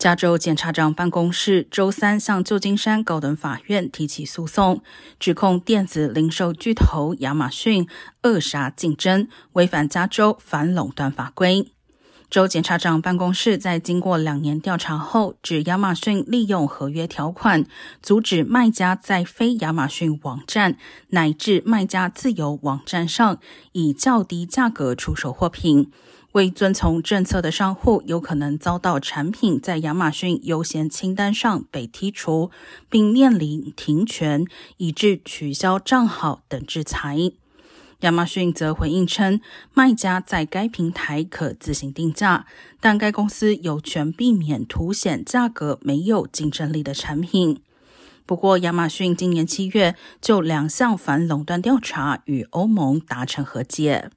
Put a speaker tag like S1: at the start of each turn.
S1: 加州检察长办公室周三向旧金山高等法院提起诉讼，指控电子零售巨头亚马逊扼杀竞争，违反加州反垄断法规。州检察长办公室在经过两年调查后，指亚马逊利用合约条款，阻止卖家在非亚马逊网站乃至卖家自由网站上以较低价格出售货品。未遵从政策的商户有可能遭到产品在亚马逊优先清单上被剔除，并面临停权以致取消账号等制裁。亚马逊则回应称，卖家在该平台可自行定价，但该公司有权避免凸显价格没有竞争力的产品。不过，亚马逊今年七月就两项反垄断调查与欧盟达成和解。